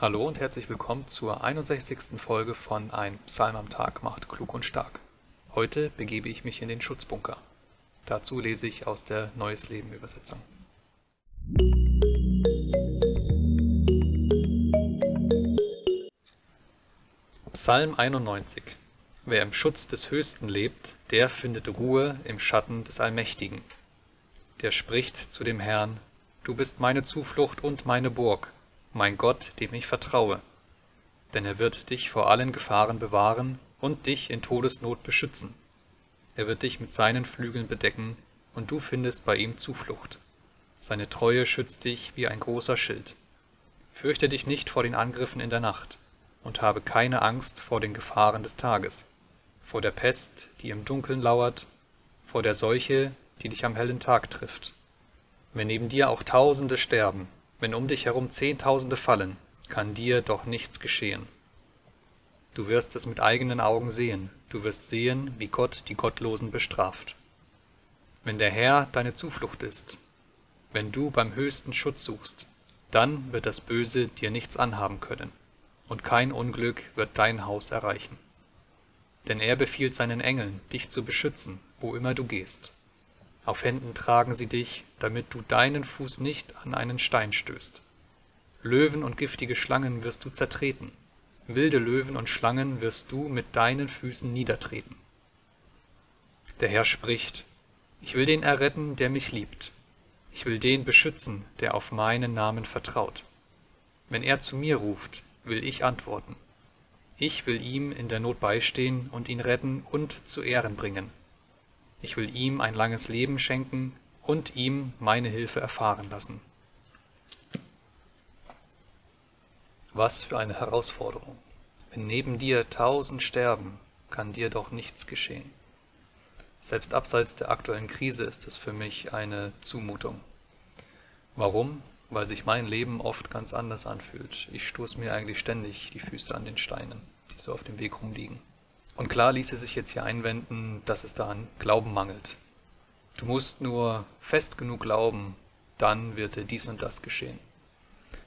Hallo und herzlich willkommen zur 61. Folge von Ein Psalm am Tag macht klug und stark. Heute begebe ich mich in den Schutzbunker. Dazu lese ich aus der Neues Leben Übersetzung. Psalm 91 Wer im Schutz des Höchsten lebt, der findet Ruhe im Schatten des Allmächtigen. Der spricht zu dem Herrn, Du bist meine Zuflucht und meine Burg, mein Gott, dem ich vertraue. Denn er wird dich vor allen Gefahren bewahren und dich in Todesnot beschützen. Er wird dich mit seinen Flügeln bedecken, und du findest bei ihm Zuflucht. Seine Treue schützt dich wie ein großer Schild. Fürchte dich nicht vor den Angriffen in der Nacht, und habe keine Angst vor den Gefahren des Tages, vor der Pest, die im Dunkeln lauert, vor der Seuche, die dich am hellen Tag trifft. Wenn neben dir auch Tausende sterben, wenn um dich herum Zehntausende fallen, kann dir doch nichts geschehen. Du wirst es mit eigenen Augen sehen, du wirst sehen, wie Gott die Gottlosen bestraft. Wenn der Herr deine Zuflucht ist, wenn du beim höchsten Schutz suchst, dann wird das Böse dir nichts anhaben können, und kein Unglück wird dein Haus erreichen. Denn er befiehlt seinen Engeln, dich zu beschützen, wo immer du gehst. Auf Händen tragen sie dich, damit du deinen Fuß nicht an einen Stein stößt. Löwen und giftige Schlangen wirst du zertreten, wilde Löwen und Schlangen wirst du mit deinen Füßen niedertreten. Der Herr spricht, ich will den erretten, der mich liebt. Ich will den beschützen, der auf meinen Namen vertraut. Wenn er zu mir ruft, will ich antworten. Ich will ihm in der Not beistehen und ihn retten und zu Ehren bringen. Ich will ihm ein langes Leben schenken und ihm meine Hilfe erfahren lassen. Was für eine Herausforderung. Wenn neben dir tausend sterben, kann dir doch nichts geschehen. Selbst abseits der aktuellen Krise ist es für mich eine Zumutung. Warum? Weil sich mein Leben oft ganz anders anfühlt. Ich stoße mir eigentlich ständig die Füße an den Steinen, die so auf dem Weg rumliegen. Und klar ließe sich jetzt hier einwenden, dass es da an Glauben mangelt. Du musst nur fest genug glauben, dann wird dir dies und das geschehen.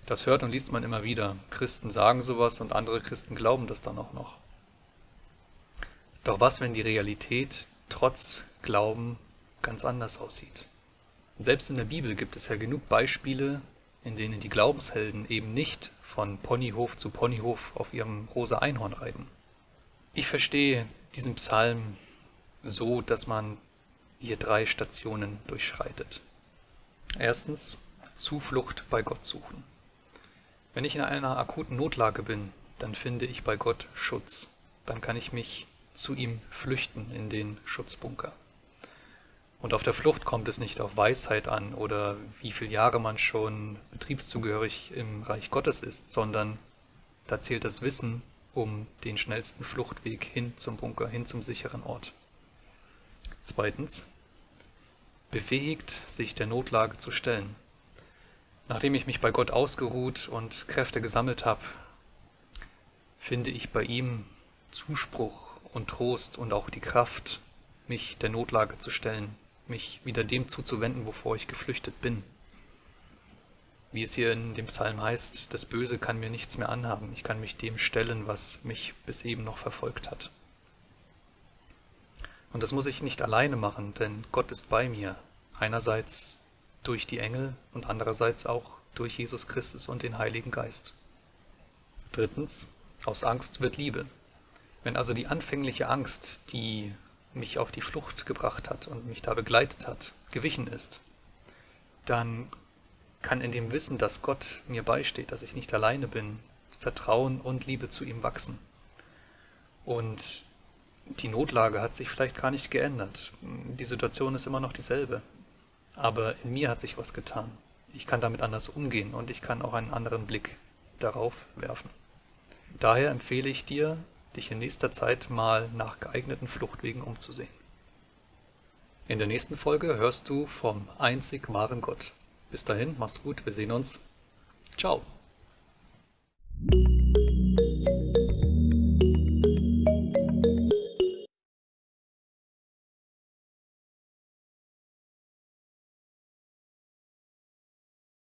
Das hört und liest man immer wieder. Christen sagen sowas und andere Christen glauben das dann auch noch. Doch was, wenn die Realität trotz Glauben ganz anders aussieht? Selbst in der Bibel gibt es ja genug Beispiele, in denen die Glaubenshelden eben nicht von Ponyhof zu Ponyhof auf ihrem rosa Einhorn reiten. Ich verstehe diesen Psalm so, dass man hier drei Stationen durchschreitet. Erstens Zuflucht bei Gott suchen. Wenn ich in einer akuten Notlage bin, dann finde ich bei Gott Schutz. Dann kann ich mich zu ihm flüchten in den Schutzbunker. Und auf der Flucht kommt es nicht auf Weisheit an oder wie viele Jahre man schon betriebszugehörig im Reich Gottes ist, sondern da zählt das Wissen, um den schnellsten Fluchtweg hin zum Bunker, hin zum sicheren Ort. Zweitens, befähigt, sich der Notlage zu stellen. Nachdem ich mich bei Gott ausgeruht und Kräfte gesammelt habe, finde ich bei ihm Zuspruch und Trost und auch die Kraft, mich der Notlage zu stellen, mich wieder dem zuzuwenden, wovor ich geflüchtet bin. Wie es hier in dem Psalm heißt, das Böse kann mir nichts mehr anhaben, ich kann mich dem stellen, was mich bis eben noch verfolgt hat. Und das muss ich nicht alleine machen, denn Gott ist bei mir, einerseits durch die Engel und andererseits auch durch Jesus Christus und den Heiligen Geist. Drittens, aus Angst wird Liebe. Wenn also die anfängliche Angst, die mich auf die Flucht gebracht hat und mich da begleitet hat, gewichen ist, dann kann in dem Wissen, dass Gott mir beisteht, dass ich nicht alleine bin, Vertrauen und Liebe zu ihm wachsen. Und die Notlage hat sich vielleicht gar nicht geändert. Die Situation ist immer noch dieselbe. Aber in mir hat sich was getan. Ich kann damit anders umgehen und ich kann auch einen anderen Blick darauf werfen. Daher empfehle ich dir, dich in nächster Zeit mal nach geeigneten Fluchtwegen umzusehen. In der nächsten Folge hörst du vom einzig wahren Gott. Bis dahin, mach's gut, wir sehen uns. Ciao.